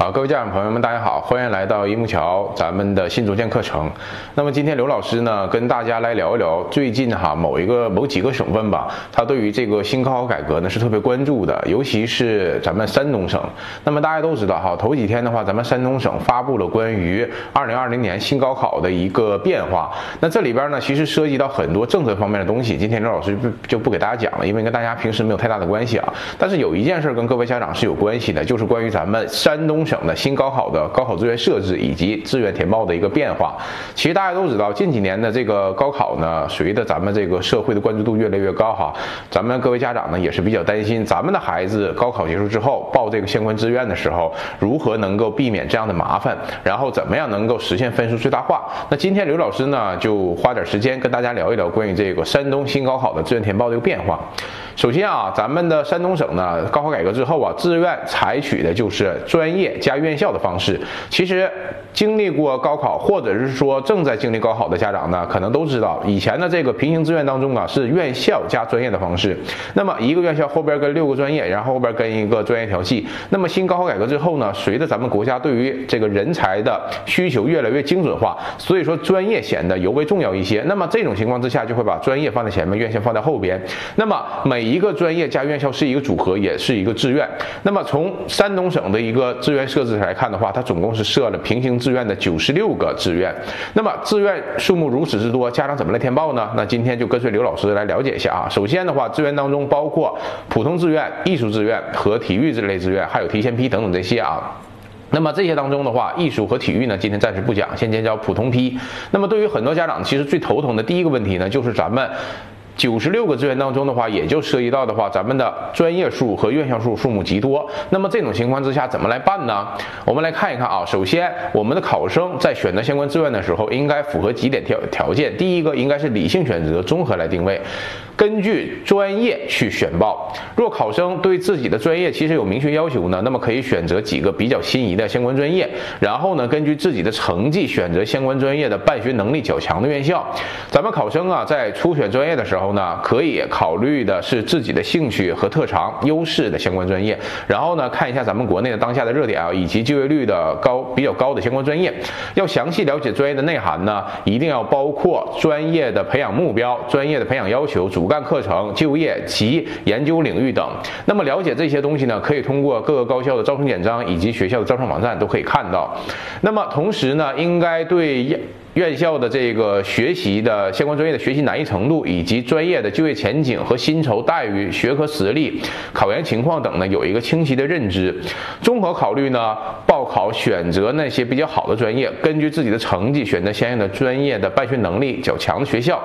好，各位家长朋友们，大家好，欢迎来到樱木桥咱们的新竹建课程。那么今天刘老师呢，跟大家来聊一聊最近哈某一个某几个省份吧，他对于这个新高考改革呢是特别关注的，尤其是咱们山东省。那么大家都知道哈，头几天的话，咱们山东省发布了关于二零二零年新高考的一个变化。那这里边呢，其实涉及到很多政策方面的东西，今天刘老师不就不给大家讲了，因为跟大家平时没有太大的关系啊。但是有一件事跟各位家长是有关系的，就是关于咱们山东。省的新高考的高考志愿设置以及志愿填报的一个变化，其实大家都知道，近几年的这个高考呢，随着咱们这个社会的关注度越来越高哈，咱们各位家长呢也是比较担心，咱们的孩子高考结束之后报这个相关志愿的时候，如何能够避免这样的麻烦，然后怎么样能够实现分数最大化？那今天刘老师呢就花点时间跟大家聊一聊关于这个山东新高考的志愿填报的一个变化。首先啊，咱们的山东省呢，高考改革之后啊，志愿采取的就是专业加院校的方式。其实经历过高考或者是说正在经历高考的家长呢，可能都知道，以前的这个平行志愿当中啊，是院校加专业的方式。那么一个院校后边跟六个专业，然后后边跟一个专业调剂。那么新高考改革之后呢，随着咱们国家对于这个人才的需求越来越精准化，所以说专业显得尤为重要一些。那么这种情况之下，就会把专业放在前面，院校放在后边。那么每一个专业加院校是一个组合，也是一个志愿。那么从山东省的一个志愿设置来看的话，它总共是设了平行志志愿的九十六个志愿。那么志愿数目如此之多，家长怎么来填报呢？那今天就跟随刘老师来了解一下啊。首先的话，志愿当中包括普通志愿、艺术志愿和体育这类志愿，还有提前批等等这些啊。那么这些当中的话，艺术和体育呢，今天暂时不讲，先讲叫普通批。那么对于很多家长，其实最头疼的第一个问题呢，就是咱们。九十六个志愿当中的话，也就涉及到的话，咱们的专业数和院校数数目极多。那么这种情况之下怎么来办呢？我们来看一看啊。首先，我们的考生在选择相关志愿的时候，应该符合几点条条件。第一个，应该是理性选择，综合来定位。根据专业去选报。若考生对自己的专业其实有明确要求呢，那么可以选择几个比较心仪的相关专业，然后呢，根据自己的成绩选择相关专业的办学能力较强的院校。咱们考生啊，在初选专业的时候呢，可以考虑的是自己的兴趣和特长优势的相关专业，然后呢，看一下咱们国内的当下的热点啊，以及就业率的高比较高的相关专业。要详细了解专业的内涵呢，一定要包括专业的培养目标、专业的培养要求、主。干课程、就业及研究领域等。那么了解这些东西呢，可以通过各个高校的招生简章以及学校的招生网站都可以看到。那么同时呢，应该对。院校的这个学习的相关专业的学习难易程度，以及专业的就业前景和薪酬待遇、学科实力、考研情况等呢，有一个清晰的认知。综合考虑呢，报考选择那些比较好的专业，根据自己的成绩选择相应的专业的办学能力较强的学校。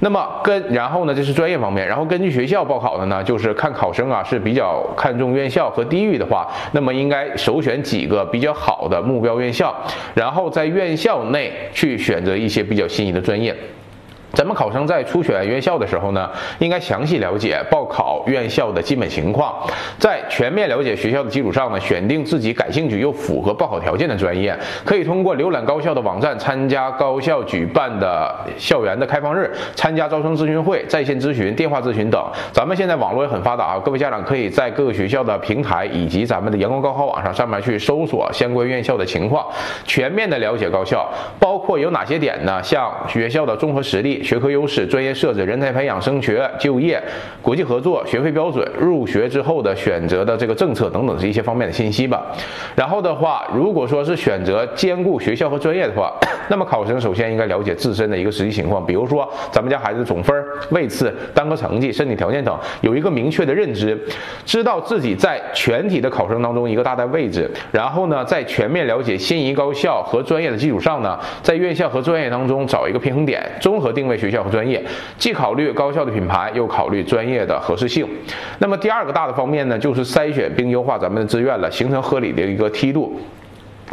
那么跟然后呢，这是专业方面，然后根据学校报考的呢，就是看考生啊是比较看重院校和地域的话，那么应该首选几个比较好的目标院校，然后在院校内去。选择一些比较心仪的专业。咱们考生在初选院校的时候呢，应该详细了解报考院校的基本情况，在全面了解学校的基础上呢，选定自己感兴趣又符合报考条件的专业。可以通过浏览高校的网站，参加高校举办的校园的开放日，参加招生咨询会、在线咨询、电话咨询等。咱们现在网络也很发达啊，各位家长可以在各个学校的平台以及咱们的阳光高考网上上面去搜索相关院校的情况，全面的了解高校，包括有哪些点呢？像学校的综合实力。学科优势、专业设置、人才培养、升学、就业、国际合作、学费标准、入学之后的选择的这个政策等等这一些方面的信息吧。然后的话，如果说是选择兼顾学校和专业的话，那么考生首先应该了解自身的一个实际情况，比如说咱们家孩子总分、位次、单科成绩、身体条件等，有一个明确的认知，知道自己在全体的考生当中一个大概位置。然后呢，在全面了解心仪高校和专业的基础上呢，在院校和专业当中找一个平衡点，综合定位。学校和专业，既考虑高校的品牌，又考虑专业的合适性。那么第二个大的方面呢，就是筛选并优化咱们的志愿了，形成合理的一个梯度。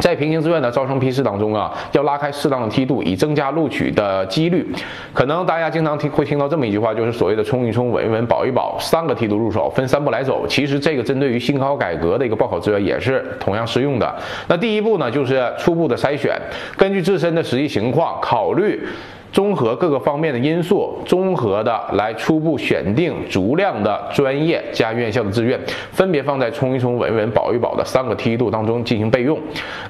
在平行志愿的招生批次当中啊，要拉开适当的梯度，以增加录取的几率。可能大家经常听会听到这么一句话，就是所谓的冲一冲、稳一稳、保一保，三个梯度入手，分三步来走。其实这个针对于新高考改革的一个报考志愿也是同样适用的。那第一步呢，就是初步的筛选，根据自身的实际情况考虑。综合各个方面的因素，综合的来初步选定足量的专业加院校的志愿，分别放在冲一冲、稳一稳、保一保的三个梯度当中进行备用。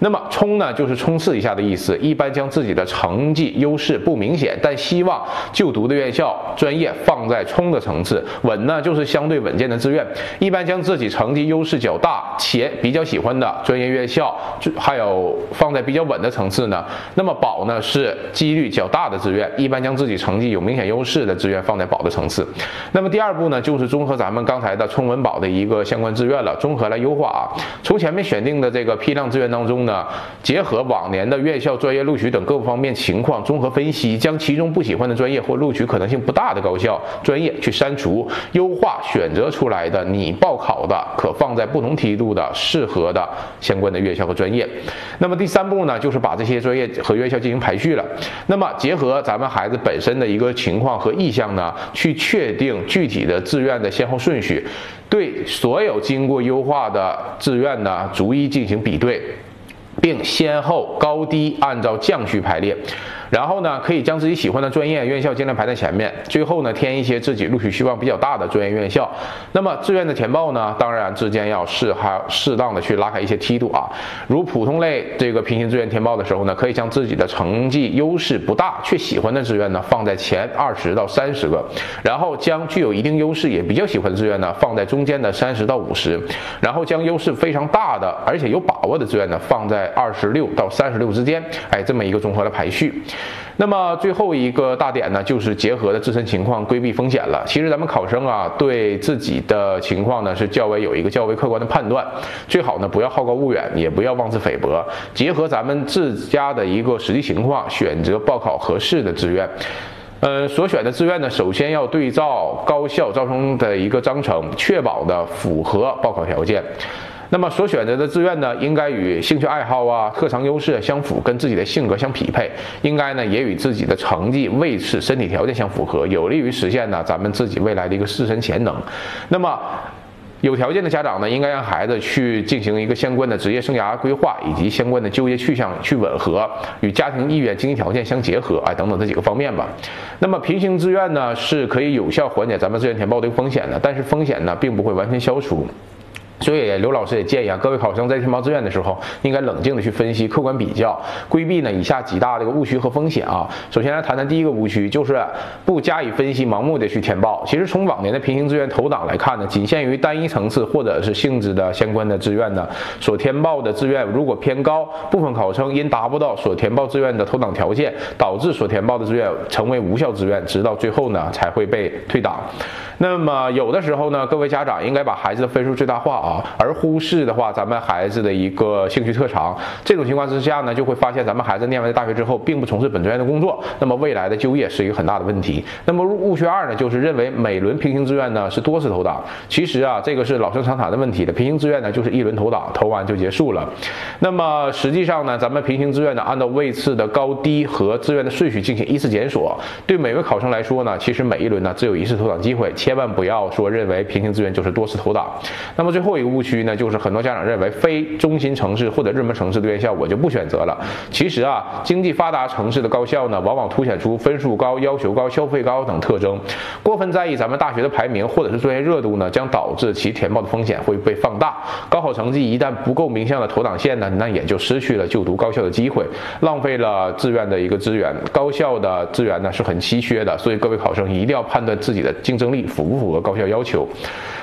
那么冲呢，就是冲刺一下的意思，一般将自己的成绩优势不明显，但希望就读的院校专业放在冲的层次。稳呢，就是相对稳健的志愿，一般将自己成绩优势较大且比较喜欢的专业院校，还有放在比较稳的层次呢。那么保呢，是几率较大的志愿，一般将自己成绩有明显优势的志愿放在保的层次。那么第二步呢，就是综合咱们刚才的冲稳保的一个相关志愿了，综合来优化啊。从前面选定的这个批量志愿当中呢，结合往年的院校专业录取等各方面情况综合分析，将其中不喜欢的专业或录取可能性不大的高校专业去删除，优化选择出来的你报考的可放在不同梯度的适合的相关的院校和专业。那么第三步呢，就是把这些专业和院校进行排序了。那么结合咱们孩子本身的一个情况和意向呢，去确定具体的志愿的先后顺序，对所有经过优化的志愿呢，逐一进行比对，并先后高低按照降序排列。然后呢，可以将自己喜欢的专业院校尽量排在前面。最后呢，填一些自己录取希望比较大的专业院校。那么志愿的填报呢，当然之间要适还适当的去拉开一些梯度啊。如普通类这个平行志愿填报的时候呢，可以将自己的成绩优势不大却喜欢的志愿呢放在前二十到三十个，然后将具有一定优势也比较喜欢的志愿呢放在中间的三十到五十，然后将优势非常大的而且有把握的志愿呢放在二十六到三十六之间。哎，这么一个综合的排序。那么最后一个大点呢，就是结合的自身情况规避风险了。其实咱们考生啊，对自己的情况呢是较为有一个较为客观的判断，最好呢不要好高骛远，也不要妄自菲薄，结合咱们自家的一个实际情况，选择报考合适的志愿。呃，所选的志愿呢，首先要对照高校招生的一个章程，确保的符合报考条件。那么所选择的志愿呢，应该与兴趣爱好啊、特长优势相符，跟自己的性格相匹配。应该呢，也与自己的成绩、位次、身体条件相符合，有利于实现呢咱们自己未来的一个自身潜能。那么，有条件的家长呢，应该让孩子去进行一个相关的职业生涯规划，以及相关的就业去向去吻合，与家庭意愿、经济条件相结合，哎，等等这几个方面吧。那么平行志愿呢，是可以有效缓解咱们志愿填报的一个风险的，但是风险呢，并不会完全消除。所以刘老师也建议啊，各位考生在填报志愿的时候，应该冷静的去分析、客观比较，规避呢以下几大这个误区和风险啊。首先来谈谈第一个误区，就是不加以分析、盲目的去填报。其实从往年的平行志愿投档来看呢，仅限于单一层次或者是性质的相关的志愿呢，所填报的志愿如果偏高，部分考生因达不到所填报志愿的投档条件，导致所填报的志愿成为无效志愿，直到最后呢才会被退档。那么有的时候呢，各位家长应该把孩子的分数最大化啊，而忽视的话，咱们孩子的一个兴趣特长。这种情况之下呢，就会发现咱们孩子念完大学之后，并不从事本专业的工作，那么未来的就业是一个很大的问题。那么误区二呢，就是认为每轮平行志愿呢是多次投档，其实啊，这个是老生常谈的问题的。平行志愿呢就是一轮投档，投完就结束了。那么实际上呢，咱们平行志愿呢，按照位次的高低和志愿的顺序进行依次检索。对每位考生来说呢，其实每一轮呢只有一次投档机会。千万不要说认为平行志愿就是多次投档。那么最后一个误区呢，就是很多家长认为非中心城市或者热门城市的院校我就不选择了。其实啊，经济发达城市的高校呢，往往凸显出分数高、要求高、消费高等特征。过分在意咱们大学的排名或者是专业热度呢，将导致其填报的风险会被放大。高考成绩一旦不够名校的投档线呢，那也就失去了就读高校的机会，浪费了志愿的一个资源。高校的资源呢是很稀缺的，所以各位考生一定要判断自己的竞争力。符不符合高校要求？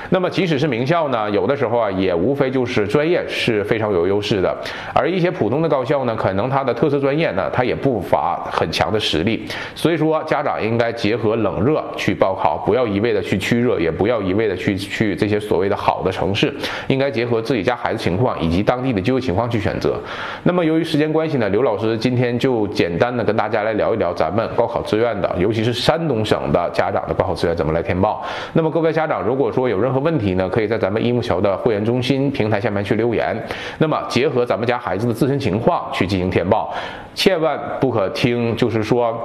那么即使是名校呢，有的时时候啊，也无非就是专业是非常有优势的，而一些普通的高校呢，可能它的特色专业呢，它也不乏很强的实力。所以说，家长应该结合冷热去报考，不要一味的去趋热，也不要一味的去去这些所谓的好的城市，应该结合自己家孩子情况以及当地的就业情况去选择。那么由于时间关系呢，刘老师今天就简单的跟大家来聊一聊咱们高考志愿的，尤其是山东省的家长的高考志愿怎么来填报。那么各位家长，如果说有任何问题呢，可以在咱们一木桥的会员中心平台下面去留言。那么结合咱们家孩子的自身情况去进行填报，千万不可听，就是说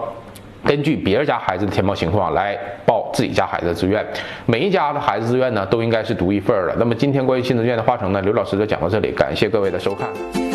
根据别人家孩子的填报情况来报自己家孩子的志愿。每一家的孩子志愿呢，都应该是独一份儿的。那么今天关于新志愿的话程呢，刘老师就讲到这里，感谢各位的收看。